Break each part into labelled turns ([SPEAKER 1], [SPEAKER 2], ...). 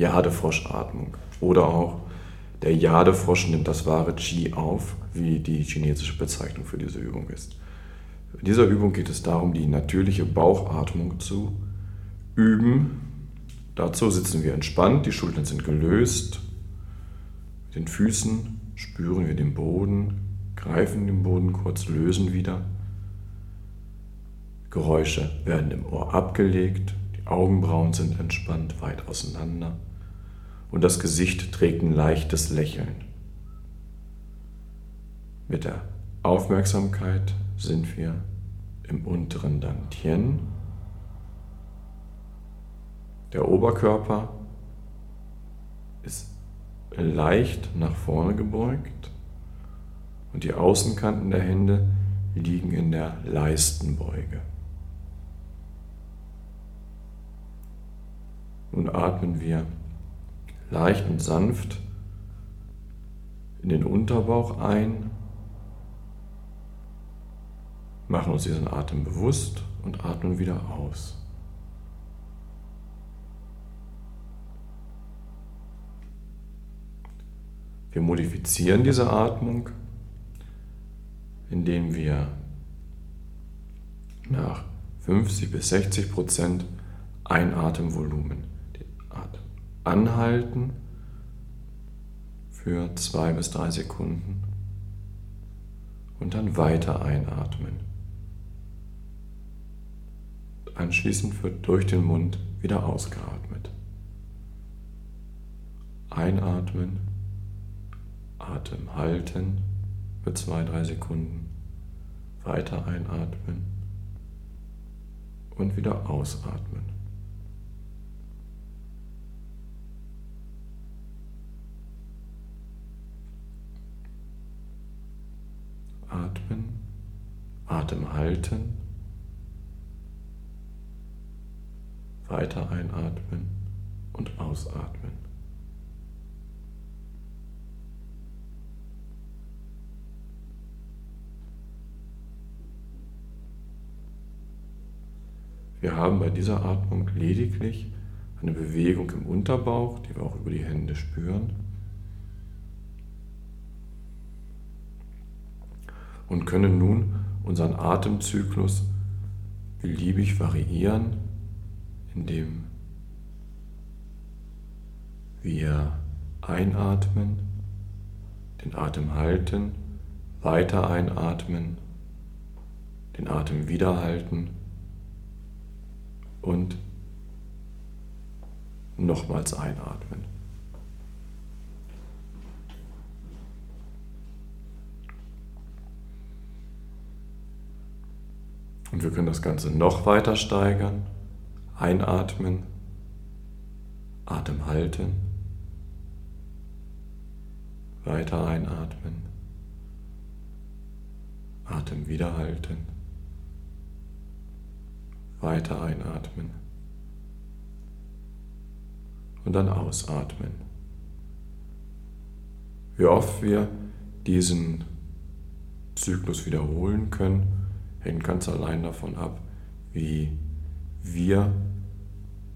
[SPEAKER 1] Jadefroschatmung oder auch der Jadefrosch nimmt das wahre Qi auf, wie die chinesische Bezeichnung für diese Übung ist. In dieser Übung geht es darum, die natürliche Bauchatmung zu üben. Dazu sitzen wir entspannt, die Schultern sind gelöst. Mit den Füßen spüren wir den Boden, greifen den Boden kurz, lösen wieder. Geräusche werden im Ohr abgelegt, die Augenbrauen sind entspannt, weit auseinander und das Gesicht trägt ein leichtes Lächeln. Mit der Aufmerksamkeit sind wir im unteren Dantien. Der Oberkörper ist leicht nach vorne gebeugt und die Außenkanten der Hände liegen in der Leistenbeuge. Nun atmen wir leicht und sanft in den Unterbauch ein, machen uns diesen Atem bewusst und atmen wieder aus. Wir modifizieren diese Atmung, indem wir nach 50 bis 60 Prozent Einatemvolumen anhalten für zwei bis drei Sekunden und dann weiter einatmen. Anschließend wird durch den Mund wieder ausgeatmet. Einatmen, Atem halten für zwei, drei Sekunden, weiter einatmen und wieder ausatmen. Atmen, Atem halten, weiter einatmen und ausatmen. Wir haben bei dieser Atmung lediglich eine Bewegung im Unterbauch, die wir auch über die Hände spüren. Und können nun unseren Atemzyklus beliebig variieren, indem wir einatmen, den Atem halten, weiter einatmen, den Atem wieder halten und nochmals einatmen. Und wir können das Ganze noch weiter steigern. Einatmen, Atem halten, weiter einatmen, Atem wieder halten, weiter einatmen. Und dann ausatmen. Wie oft wir diesen Zyklus wiederholen können, hängt ganz allein davon ab, wie wir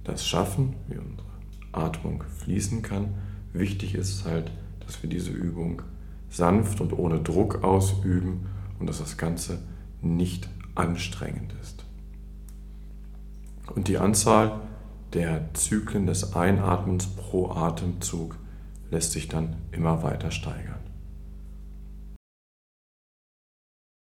[SPEAKER 1] das schaffen, wie unsere Atmung fließen kann. Wichtig ist halt, dass wir diese Übung sanft und ohne Druck ausüben und dass das Ganze nicht anstrengend ist. Und die Anzahl der Zyklen des Einatmens pro Atemzug lässt sich dann immer weiter steigern.